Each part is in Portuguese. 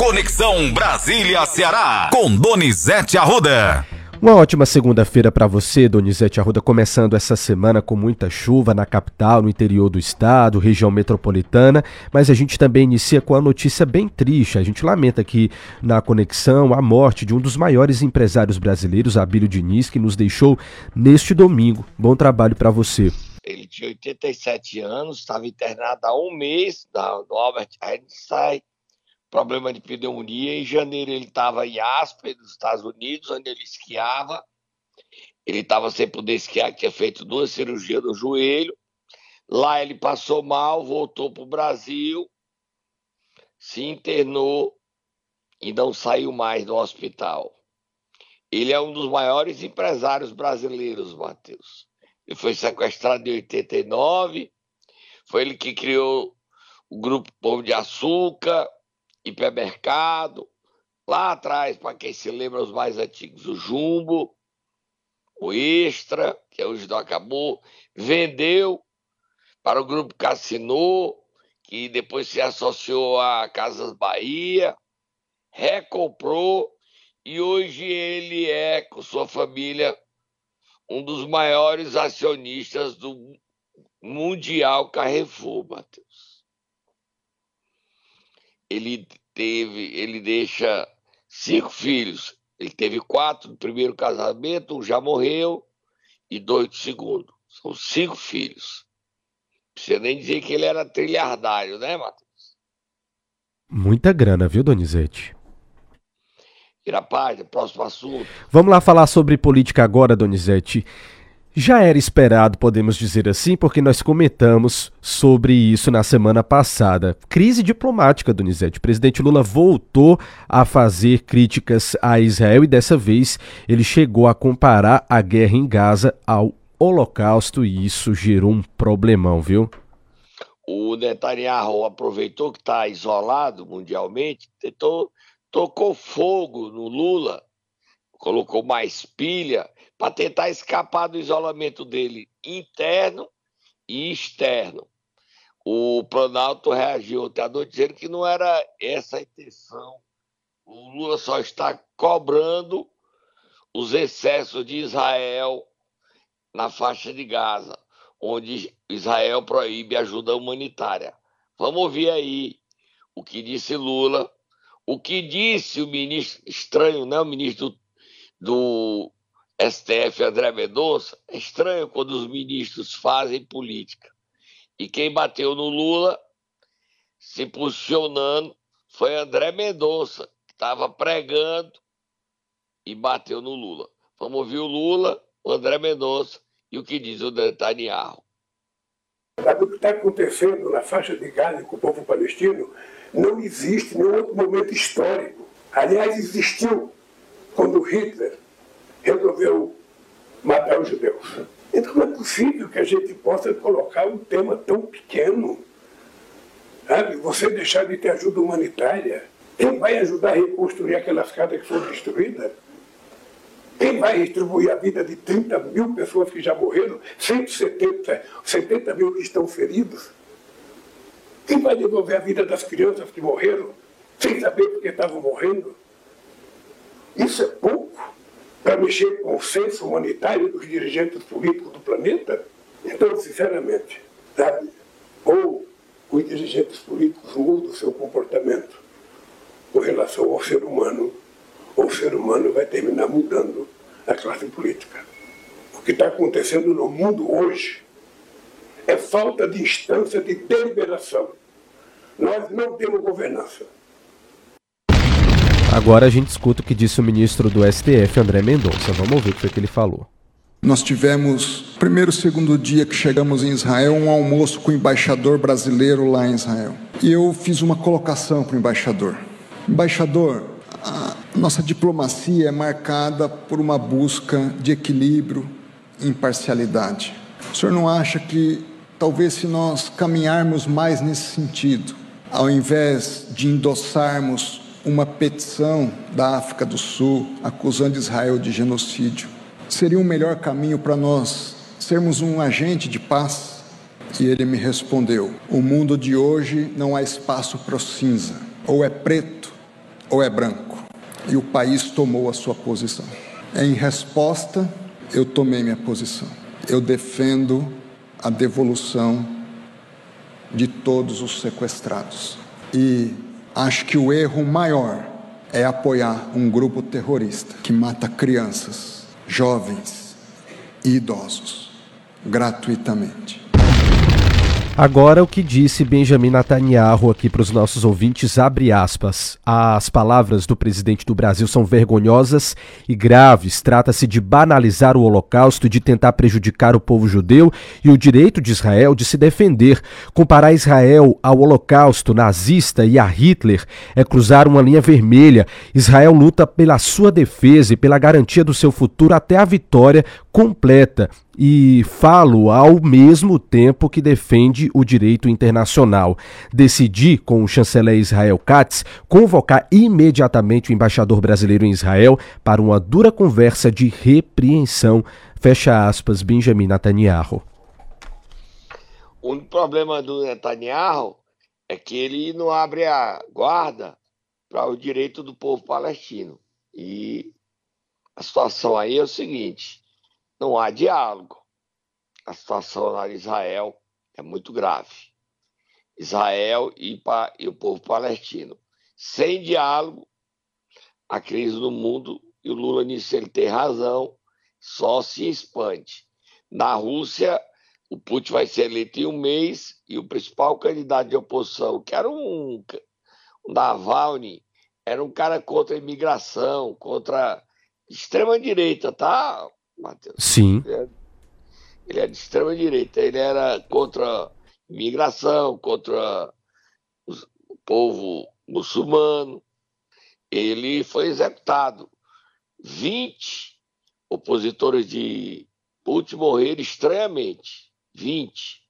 Conexão Brasília-Ceará, com Donizete Arruda. Uma ótima segunda-feira para você, Donizete Arruda, começando essa semana com muita chuva na capital, no interior do estado, região metropolitana, mas a gente também inicia com a notícia bem triste. A gente lamenta aqui na conexão a morte de um dos maiores empresários brasileiros, Abílio Diniz, que nos deixou neste domingo. Bom trabalho para você. Ele tinha 87 anos, estava internado há um mês no Albert Einstein problema de pneumonia. Em janeiro ele estava em Aspen, nos Estados Unidos, onde ele esquiava. Ele estava sem poder esquiar, tinha feito duas cirurgias no joelho. Lá ele passou mal, voltou para o Brasil, se internou e não saiu mais do hospital. Ele é um dos maiores empresários brasileiros, Matheus. Ele foi sequestrado em 89, foi ele que criou o Grupo Pão de Açúcar, hipermercado, lá atrás, para quem se lembra, os mais antigos, o Jumbo, o Extra, que hoje não acabou, vendeu para o grupo Cassinô, que depois se associou a Casas Bahia, recomprou e hoje ele é, com sua família, um dos maiores acionistas do Mundial Carrefour, Matheus. Ele teve, ele deixa cinco filhos. Ele teve quatro do primeiro casamento, um já morreu e dois do segundo. São cinco filhos. Não precisa nem dizer que ele era trilhardário, né, Matheus? Muita grana, viu, Donizete? Irapaz, próximo assunto. Vamos lá falar sobre política agora, Donizete. Já era esperado, podemos dizer assim, porque nós comentamos sobre isso na semana passada. Crise diplomática, Donizete. O presidente Lula voltou a fazer críticas a Israel e dessa vez ele chegou a comparar a guerra em Gaza ao Holocausto e isso gerou um problemão, viu? O Netanyahu aproveitou que está isolado mundialmente, tentou, tocou fogo no Lula, colocou mais pilha para tentar escapar do isolamento dele interno e externo. O Planalto reagiu até a noite dizendo que não era essa a intenção. O Lula só está cobrando os excessos de Israel na faixa de Gaza, onde Israel proíbe ajuda humanitária. Vamos ouvir aí o que disse Lula, o que disse o ministro, estranho, né? O ministro do STF André Mendonça, é estranho quando os ministros fazem política. E quem bateu no Lula, se posicionando, foi André Mendonça, que estava pregando e bateu no Lula. Vamos ouvir o Lula, o André Mendonça e o que diz o Netanyahu. O que está acontecendo na faixa de Gaza com o povo palestino não existe nenhum outro momento histórico. Aliás, existiu quando Hitler resolveu matar os judeus. Então não é possível que a gente possa colocar um tema tão pequeno. Sabe? Você deixar de ter ajuda humanitária. Quem vai ajudar a reconstruir aquelas casas que foram destruídas? Quem vai distribuir a vida de 30 mil pessoas que já morreram, 170 70 mil que estão feridos? Quem vai devolver a vida das crianças que morreram, sem saber por que estavam morrendo? Isso é pouco para mexer com o senso humanitário dos dirigentes políticos do planeta? Então, sinceramente, sabe? Ou os dirigentes políticos mudam o seu comportamento com relação ao ser humano, ou o ser humano vai terminar mudando a classe política. O que está acontecendo no mundo hoje é falta de instância de deliberação. Nós não temos governança. Agora a gente escuta o que disse o ministro do STF, André Mendonça. Vamos ouvir o que ele falou. Nós tivemos, primeiro segundo dia que chegamos em Israel, um almoço com o embaixador brasileiro lá em Israel. E eu fiz uma colocação para o embaixador. Embaixador, a nossa diplomacia é marcada por uma busca de equilíbrio e imparcialidade. O senhor não acha que talvez se nós caminharmos mais nesse sentido, ao invés de endossarmos uma petição da África do Sul acusando Israel de genocídio. Seria um melhor caminho para nós sermos um agente de paz? E ele me respondeu: O mundo de hoje não há espaço para cinza. Ou é preto ou é branco. E o país tomou a sua posição. Em resposta, eu tomei minha posição. Eu defendo a devolução de todos os sequestrados. E acho que o erro maior é apoiar um grupo terrorista que mata crianças, jovens e idosos gratuitamente. Agora, o que disse Benjamin Netanyahu aqui para os nossos ouvintes, abre aspas. As palavras do presidente do Brasil são vergonhosas e graves. Trata-se de banalizar o Holocausto e de tentar prejudicar o povo judeu e o direito de Israel de se defender. Comparar Israel ao Holocausto nazista e a Hitler é cruzar uma linha vermelha. Israel luta pela sua defesa e pela garantia do seu futuro até a vitória completa e falo ao mesmo tempo que defende o direito internacional. Decidi, com o chanceler Israel Katz, convocar imediatamente o embaixador brasileiro em Israel para uma dura conversa de repreensão. Fecha aspas, Benjamin Netanyahu. O único problema do Netanyahu é que ele não abre a guarda para o direito do povo palestino. E a situação aí é o seguinte: não há diálogo. A situação lá em Israel é muito grave. Israel e, e o povo palestino. Sem diálogo, a crise no mundo, e o Lula nisso ele tem razão, só se expande. Na Rússia, o Putin vai ser eleito em um mês e o principal candidato de oposição, que era um, um Navalny, era um cara contra a imigração, contra extrema-direita, tá? Matheus. Sim. Ele é, ele é de extrema direita. Ele era contra imigração, contra o povo muçulmano. Ele foi executado. 20 opositores de Putin morreram estranhamente. 20.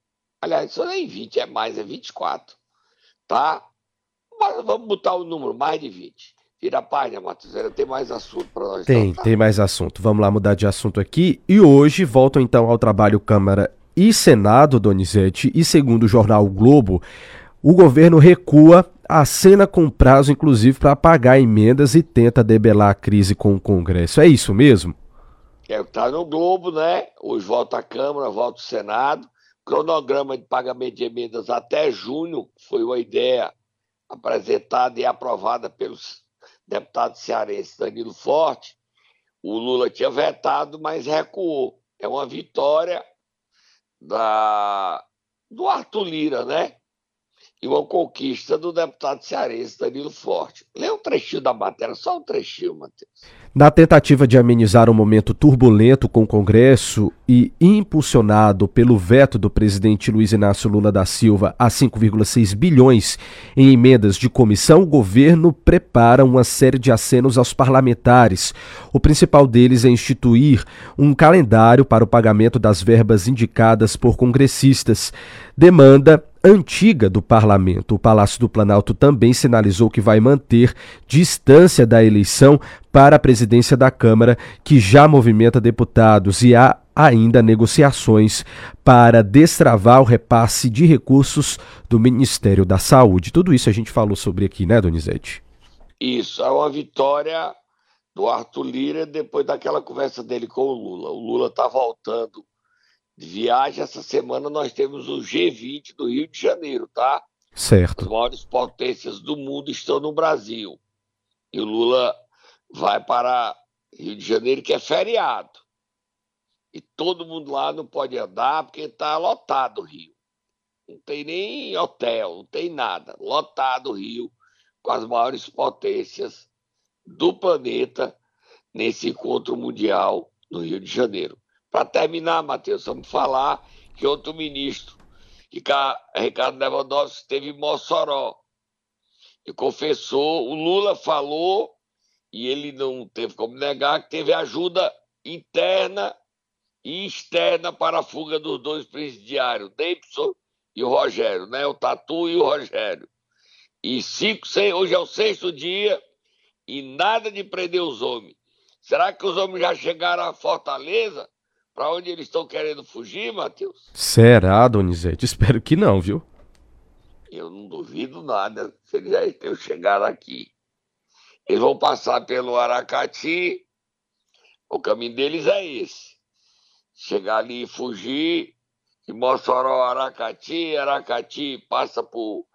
Aliás, isso nem 20, é mais, é 24. Tá? Mas vamos botar o número, mais de 20. Vira a página, Matheus. Tem mais assunto para nós. Tem, tem mais assunto. Vamos lá mudar de assunto aqui. E hoje voltam então ao trabalho Câmara e Senado, Donizete. E segundo o jornal o Globo, o governo recua a cena com prazo, inclusive, para pagar emendas e tenta debelar a crise com o Congresso. É isso mesmo? É o que está no Globo, né? Hoje volta a Câmara, volta o Senado. Cronograma de pagamento de emendas até junho foi uma ideia apresentada e aprovada pelos deputado cearense Danilo Forte, o Lula tinha vetado, mas recuou. É uma vitória da, do Arthur Lira, né? E uma conquista do deputado cearense Danilo Forte. Lê um trechinho da matéria, só um trechinho, Matheus. Na tentativa de amenizar um momento turbulento com o Congresso e impulsionado pelo veto do presidente Luiz Inácio Lula da Silva a 5,6 bilhões em emendas de comissão, o governo prepara uma série de acenos aos parlamentares. O principal deles é instituir um calendário para o pagamento das verbas indicadas por congressistas. Demanda antiga do parlamento. O Palácio do Planalto também sinalizou que vai manter distância da eleição para a presidência da Câmara, que já movimenta deputados e há ainda negociações para destravar o repasse de recursos do Ministério da Saúde. Tudo isso a gente falou sobre aqui, né, Donizete? Isso, é uma vitória do Arthur Lira depois daquela conversa dele com o Lula. O Lula está voltando de viagem. Essa semana nós temos o G20 do Rio de Janeiro, tá? Certo. As maiores potências do mundo estão no Brasil. E o Lula vai para Rio de Janeiro, que é feriado. E todo mundo lá não pode andar porque está lotado o Rio. Não tem nem hotel, não tem nada. Lotado o Rio com as maiores potências do planeta nesse encontro mundial no Rio de Janeiro. Para terminar, Matheus, vamos falar que outro ministro, Ricardo Lewandowski, esteve em Mossoró e confessou, o Lula falou e ele não teve como negar que teve ajuda interna e externa para a fuga dos dois presidiários, Davidson e o Rogério, né? O Tatu e o Rogério. E cinco, seis, hoje é o sexto dia e nada de prender os homens. Será que os homens já chegaram à Fortaleza? Para onde eles estão querendo fugir, Matheus? Será, Donizete? Espero que não, viu? Eu não duvido nada se eles já tenham chegado aqui. Eles vão passar pelo Aracati. O caminho deles é esse. Chegar ali e fugir. De Mossoró, Aracati, Aracati passa por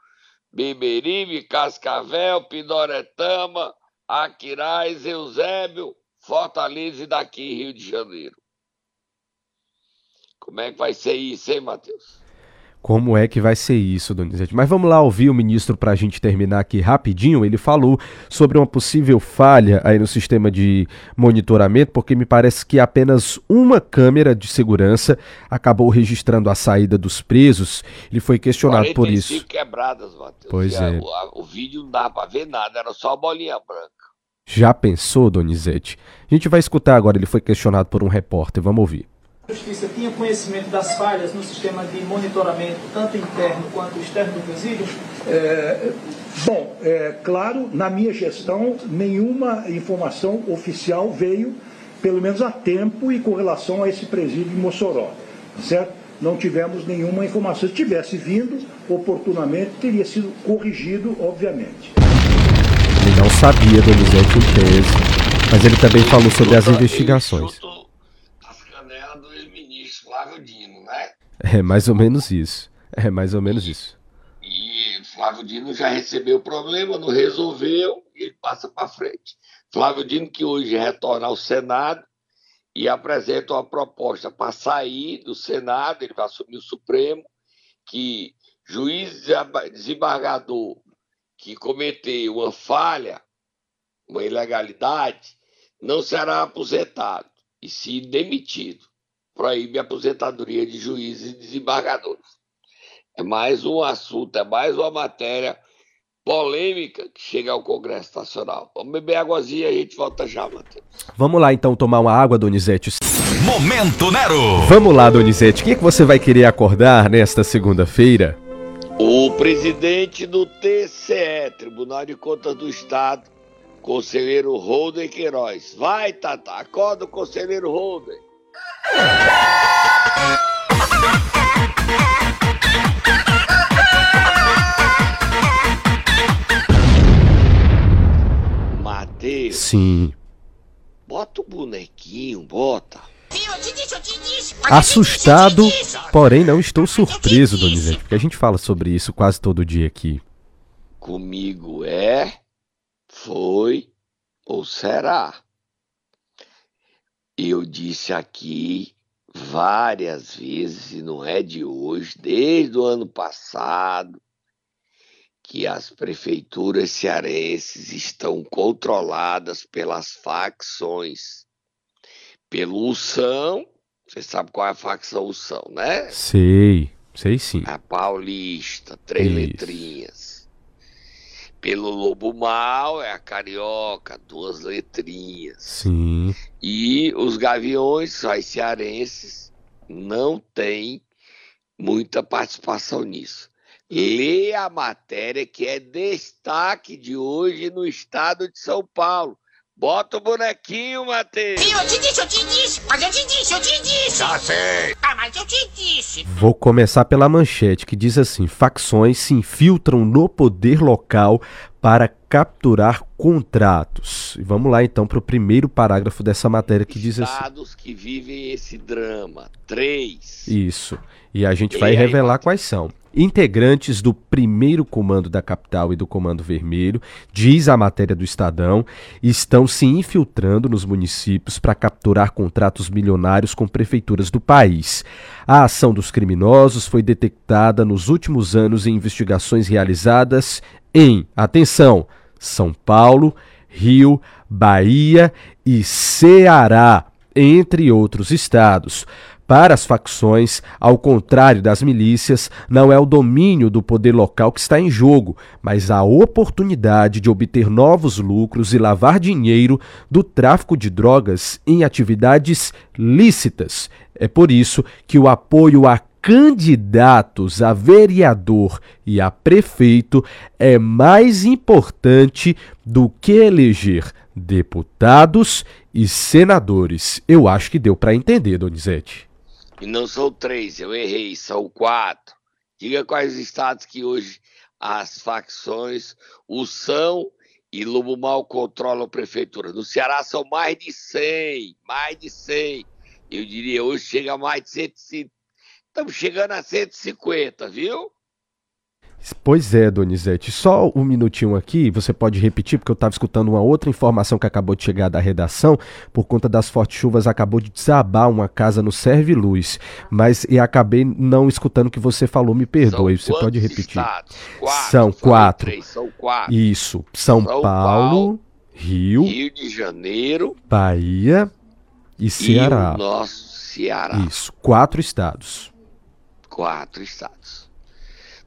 Beberibe, Cascavel, Pidoretama, Aquiraz, Eusébio, Fortaleza e daqui Rio de Janeiro. Como é que vai ser isso, hein, Matheus? Como é que vai ser isso, Donizete? Mas vamos lá ouvir o ministro para a gente terminar aqui rapidinho. Ele falou sobre uma possível falha aí no sistema de monitoramento, porque me parece que apenas uma câmera de segurança acabou registrando a saída dos presos. Ele foi questionado por isso. quebradas, Matheus. Pois é. O, o, vídeo não dava para ver nada, era só a bolinha branca. Já pensou, Donizete? A gente vai escutar agora. Ele foi questionado por um repórter. Vamos ouvir. Justiça conhecimento das falhas no sistema de monitoramento, tanto interno quanto externo do presídio? É, bom, é, claro, na minha gestão, nenhuma informação oficial veio, pelo menos a tempo, e com relação a esse presídio de Mossoró, certo? Não tivemos nenhuma informação. Se tivesse vindo, oportunamente, teria sido corrigido, obviamente. Ele não sabia, Donizete, em tese, mas ele também falou sobre as investigações. Flávio Dino, né? É mais ou menos isso. É mais ou menos isso. E Flávio Dino já recebeu o problema, não resolveu e ele passa para frente. Flávio Dino, que hoje retorna ao Senado e apresenta uma proposta para sair do Senado, ele vai assumir o Supremo, que juiz desembargador que cometeu uma falha, uma ilegalidade, não será aposentado e sim demitido proíbe a aposentadoria de juízes e desembargadores. É mais um assunto, é mais uma matéria polêmica que chega ao Congresso Nacional. Vamos beber águazinha e a gente volta já, Matheus. Vamos lá então tomar uma água, Donizete. Momento Nero! Vamos lá, Donizete. O que, é que você vai querer acordar nesta segunda-feira? O presidente do TCE, Tribunal de Contas do Estado, conselheiro Holden Queiroz. Vai, Tata, acorda o conselheiro Holden. Mateus. Sim. Bota o bonequinho, bota. Assustado, porém não estou surpreso, Donizete, porque a gente fala sobre isso quase todo dia aqui. Comigo é, foi ou será? Eu disse aqui várias vezes, e não é de hoje, desde o ano passado, que as prefeituras cearenses estão controladas pelas facções. Pelo Ução, você sabe qual é a facção Ução, né? Sei, sei sim. A Paulista, três Isso. letrinhas. Pelo Lobo Mal é a Carioca, duas letrinhas. Sim. E os Gaviões, os cearenses, não têm muita participação nisso. Lê a matéria que é destaque de hoje no estado de São Paulo. Bota o bonequinho, Matheus. Eu te disse, eu te disse. Mas eu te disse, eu te disse. Já sei. Ah, mas eu te disse. Vou começar pela manchete que diz assim: facções se infiltram no poder local para capturar contratos. E vamos lá então para o primeiro parágrafo dessa matéria que diz assim: Estados que vivem esse drama. Três. Isso. E a gente vai revelar quais são integrantes do primeiro comando da capital e do comando vermelho, diz a matéria do Estadão, estão se infiltrando nos municípios para capturar contratos milionários com prefeituras do país. A ação dos criminosos foi detectada nos últimos anos em investigações realizadas em, atenção, São Paulo, Rio, Bahia e Ceará, entre outros estados. Para as facções, ao contrário das milícias, não é o domínio do poder local que está em jogo, mas a oportunidade de obter novos lucros e lavar dinheiro do tráfico de drogas em atividades lícitas. É por isso que o apoio a candidatos a vereador e a prefeito é mais importante do que eleger deputados e senadores. Eu acho que deu para entender, Donizete. E não são três, eu errei, são quatro. Diga quais estados que hoje as facções, o são e Lobo Mal controla a prefeitura. No Ceará são mais de 100, mais de 100. Eu diria, hoje chega a mais de 150. Estamos chegando a 150, viu? Pois é, Donizete. Só um minutinho aqui, você pode repetir, porque eu estava escutando uma outra informação que acabou de chegar da redação. Por conta das fortes chuvas, acabou de desabar uma casa no Serve Luz. Mas e acabei não escutando o que você falou, me perdoe. São você pode repetir. Quatro, São quatro. três, são quatro. Isso. São, São Paulo, Paulo, Rio, Rio de Janeiro Bahia e Ceará. e o nosso Ceará. Isso. Quatro estados. Quatro estados.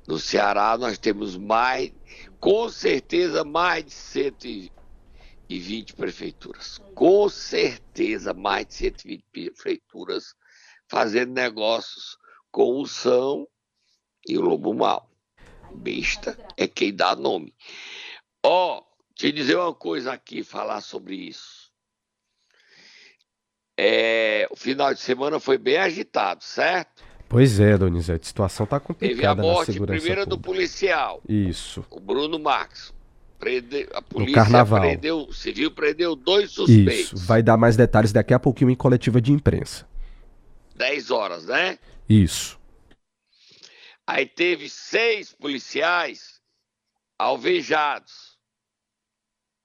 No Ceará nós temos mais, com certeza, mais de 120 prefeituras. Com certeza, mais de 120 prefeituras fazendo negócios com o São e o Lobo Mal. Besta é quem dá nome. Ó, te dizer uma coisa aqui, falar sobre isso. É, o final de semana foi bem agitado, certo? Pois é, Donizete. A situação tá Teve a complicada na morte primeira do pública. policial, Isso. o Bruno Marques. Prende- a polícia carnaval. prendeu, civil prendeu dois suspeitos. Isso. Vai dar mais detalhes daqui a pouquinho em coletiva de imprensa. 10 horas, né? Isso. Aí teve seis policiais alvejados.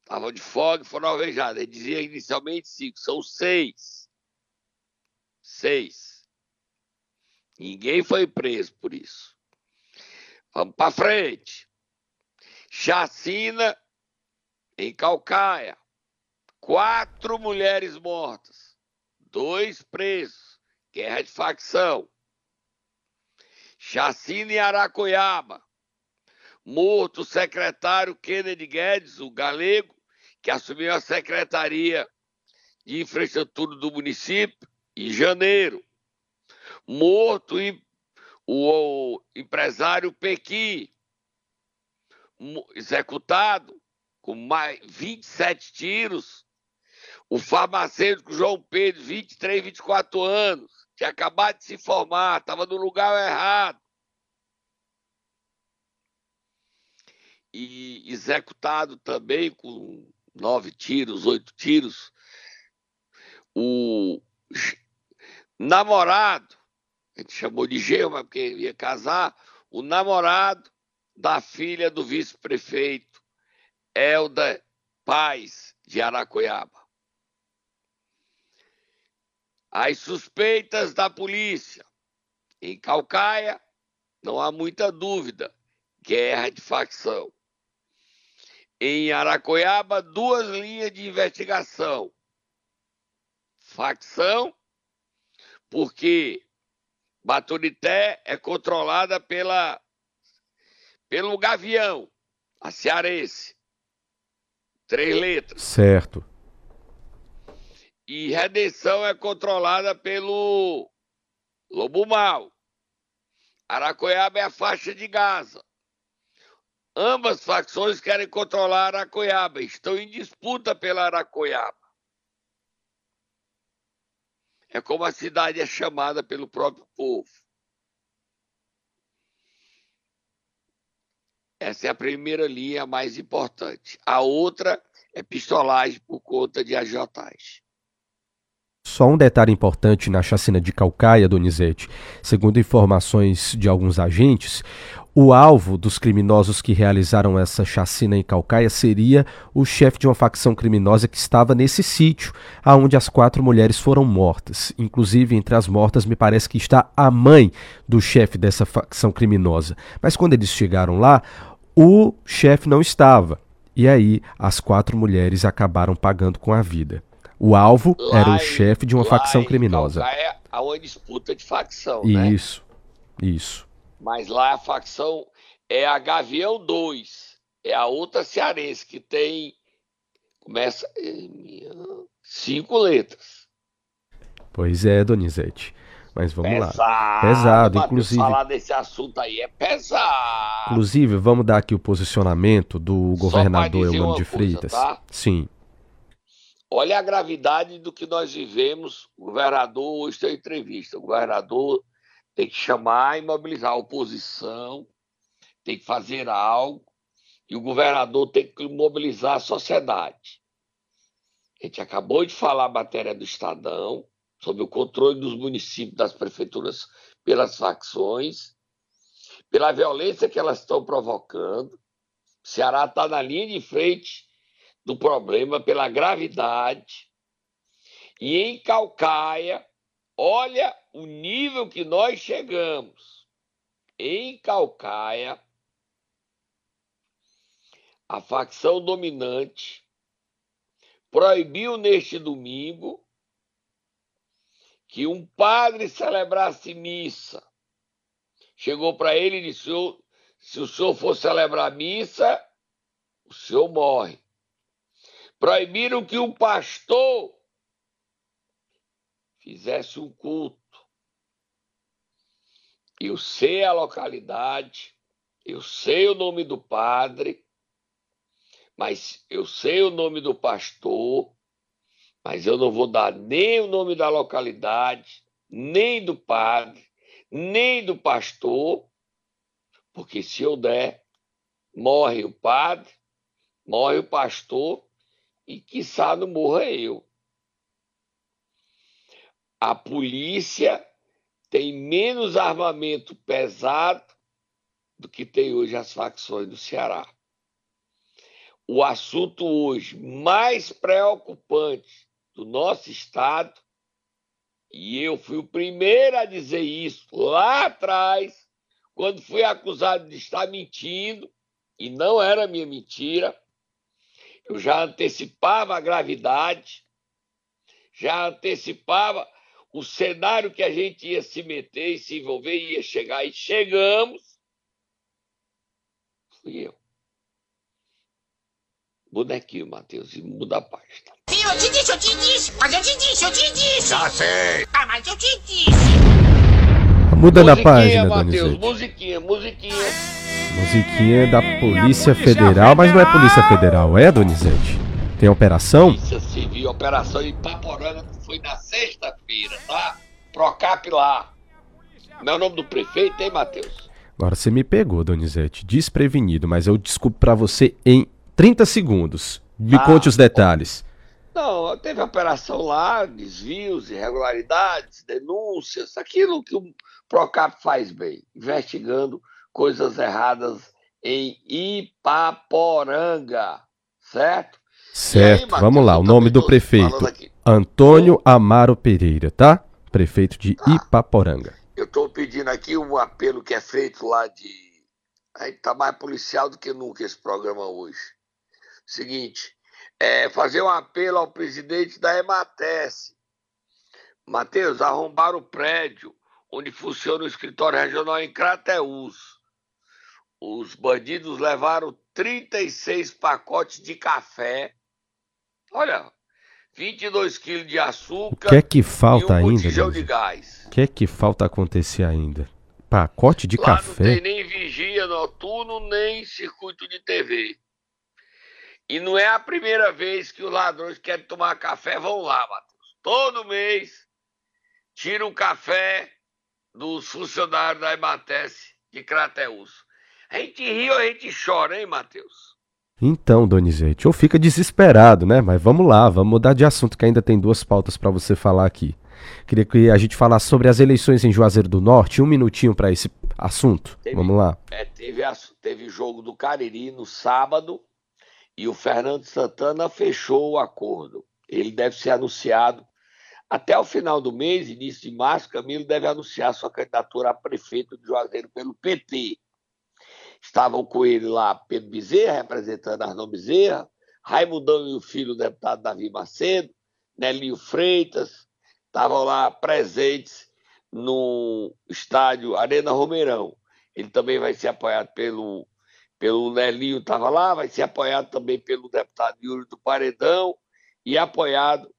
Estavam de folga e foram alvejados. Ele dizia inicialmente cinco, são seis. Seis. Ninguém foi preso por isso. Vamos para frente. Chacina em Calcaia. Quatro mulheres mortas. Dois presos. Guerra de facção. Chacina em Aracoiaba. Morto o secretário Kennedy Guedes, o galego, que assumiu a secretaria de infraestrutura do município em janeiro. Morto o, empresário Pequi, executado com mais 27 tiros. O farmacêutico João Pedro, 23, 24 anos, tinha acabado de se formar, estava no lugar errado. E executado também com nove tiros, oito tiros. O namorado, a gente chamou de genro, mas porque ia casar, o namorado da filha do vice-prefeito Elda Paz de Aracoiaba. As suspeitas da polícia em Calcaia, não há muita dúvida, guerra de facção. Em Aracoiaba, duas linhas de investigação. Facção, porque Baturité é controlada pela, pelo Gavião, a cearense. Três letras. Certo. E Redenção é controlada pelo Lobo Mal. Aracoiaba é a faixa de Gaza. Ambas facções querem controlar Aracoiaba, estão em disputa pela Aracoiaba. É como a cidade é chamada pelo próprio povo. Essa é a primeira linha mais importante. A outra é pistolagem por conta de agiotagem. Só um detalhe importante na chacina de Calcaia, Donizete. Segundo informações de alguns agentes, o alvo dos criminosos que realizaram essa chacina em Calcaia seria o chefe de uma facção criminosa que estava nesse sítio, aonde as quatro mulheres foram mortas. Inclusive, entre as mortas, me parece que está a mãe do chefe dessa facção criminosa. Mas quando eles chegaram lá, o chefe não estava. E aí, as quatro mulheres acabaram pagando com a vida. O alvo Lá era o chefe de uma facção criminosa. Calcaia há uma disputa de facção, né? Isso, isso. Mas lá a facção é a Gavião 2. É a outra cearense que tem. Começa. Cinco letras. Pois é, Donizete. Mas vamos lá. pesado. Pesado, Matheus, inclusive- Falar desse assunto aí é pesado. Inclusive, vamos dar aqui o posicionamento do Só governador uma de coisa, Freitas. tá? Sim, Olha a gravidade do que nós vivemos. O governador hoje tem entrevista. O governador tem que chamar e mobilizar a oposição, tem que fazer algo e o governador tem que mobilizar a sociedade. A gente acabou de falar a matéria do Estadão, sobre o controle dos municípios, das prefeituras pelas facções, pela violência que elas estão provocando. O Ceará está na linha de frente do problema pela gravidade. E em Calcaia, olha o nível que nós chegamos. Em Calcaia, a facção dominante proibiu neste domingo que um padre celebrasse missa. Chegou para ele e disse: se o senhor for celebrar missa, o senhor morre. Proibiram que um pastor fizesse um culto. Eu sei a localidade, eu sei o nome do padre, mas eu sei o nome do pastor, mas eu não vou dar nem o nome da localidade, nem do padre, nem do pastor, porque se eu der, morre o padre, morre o pastor e quiçá não morra eu. A polícia tem menos armamento pesado do que tem hoje as facções do Ceará. O assunto hoje mais preocupante do nosso Estado, e eu fui o primeiro a dizer isso lá atrás, quando fui acusado de estar mentindo, e não era minha mentira, eu já antecipava a gravidade, já antecipava o cenário que a gente ia se meter e se envolver, ia chegar, e chegamos. Fui eu. Bonequinho, Matheus, e muda a página. Sim, eu te disse, eu te disse, mas eu te disse, eu te disse. Já sei. Ah, mas eu te disse. Muda na página, Matheus, Donizete. musiquinha, musiquinha. Musiquinha da Polícia Federal, mas não é Polícia Federal, é, Donizete? Tem operação? Polícia Civil, operação em Paporanga, que foi na sexta-feira, tá? Procap lá. Não é o nome do prefeito, hein, Matheus? Agora você me pegou, Donizete, desprevenido, mas eu desculpo pra você em 30 segundos. Me Ah, conte os detalhes. Não, teve operação lá, desvios, irregularidades, denúncias, aquilo que o Procap faz bem, investigando coisas erradas em Ipaporanga, certo? E aí, Certo, Matheus, vamos lá. O nome do prefeito: aqui. Antônio Amaro Pereira, tá? Prefeito de Tá. Ipaporanga. Eu estou pedindo aqui um apelo que é feito lá de. Aí tá mais policial do que nunca esse programa hoje. Seguinte, é fazer um apelo ao presidente da Emates. Matheus, arrombaram o prédio onde funciona o escritório regional em Crateús. Os bandidos levaram 36 pacotes de café. Olha, 22 quilos de O açúcar que é que falta um ainda. O que é que falta acontecer ainda? Pacote de Lá não café? tem nem vigia noturno, nem circuito de TV. E não é a primeira vez que os ladrões que querem tomar café vão lá, Matheus. Todo mês tiram café dos funcionários da Emates de Crateus. A gente ri ou a gente chora, hein, Matheus? Então, Donizete, ou fica desesperado, né? Mas vamos lá, vamos mudar de assunto que ainda tem duas pautas pra você falar aqui. Queria que a gente falasse sobre as eleições em Juazeiro do Norte, um minutinho pra esse assunto. Teve. Vamos lá. É, teve, teve jogo do Cariri no sábado e o Fernando Santana fechou o acordo. Ele deve ser anunciado até o final do mês, início de março. Camilo deve anunciar sua candidatura a prefeito de Juazeiro pelo PT. Estavam com ele lá Pedro Bezerra, representando Arnão Bezerra, Raimundão e o filho, o deputado Davi Macedo, Nelinho Freitas, estavam lá presentes no estádio Arena Romeirão. Ele também vai ser apoiado pelo, pelo Nelinho, estava lá, vai ser apoiado também pelo deputado Yuri do Paredão e apoiado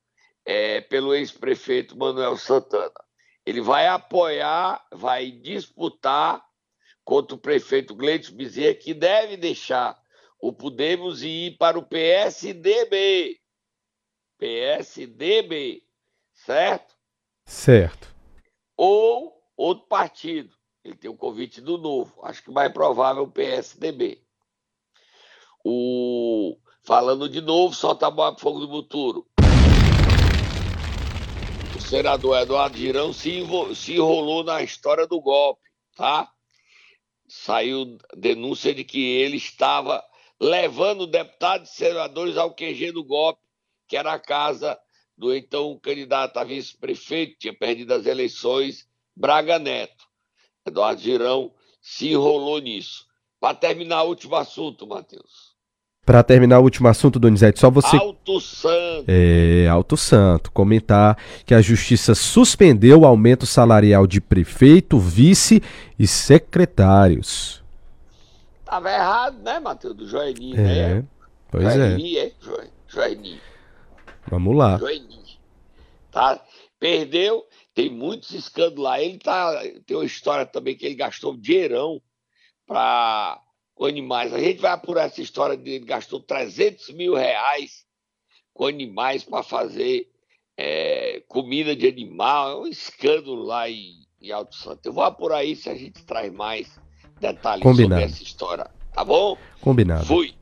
eh, pelo ex-prefeito Manuel Santana. Ele vai apoiar, vai disputar contra o prefeito Gleitos Bezerra, que deve deixar o Podemos e ir para o PSDB. PSDB, certo? Certo. ou outro partido. Ele tem o convite do novo. Acho que mais provável o PSDB. o falando de novo, solta a bola fogo do Buturo. O senador Eduardo Girão se, se enrolou na história do golpe, tá? Saiu denúncia de que ele estava levando deputados e senadores ao QG do golpe, que era a casa do então candidato a vice-prefeito, tinha perdido as eleições, Braga Neto. Eduardo Girão se enrolou nisso. Para terminar o último assunto, Matheus. Para terminar o último assunto, Donizete, só você. Alto Santo. É, Alto Santo. Comentar que a Justiça suspendeu o aumento salarial de prefeito, vice e secretários. Tava errado, né, Matheus? Do Joaninho, é, né? Pois Joaninho, é. é. Joaninho. Vamos lá. Joaninho. Tá? Perdeu, tem muitos escândalos lá. Ele tá. Tem uma história também que ele gastou dinheirão para com animais. A gente vai apurar essa história dele, gastou 300 mil reais com animais para fazer é, comida de animal. É um escândalo lá em, em Alto Santo. Eu vou apurar isso e a gente traz mais detalhes Combinado. sobre essa história. Tá bom? Combinado. Fui.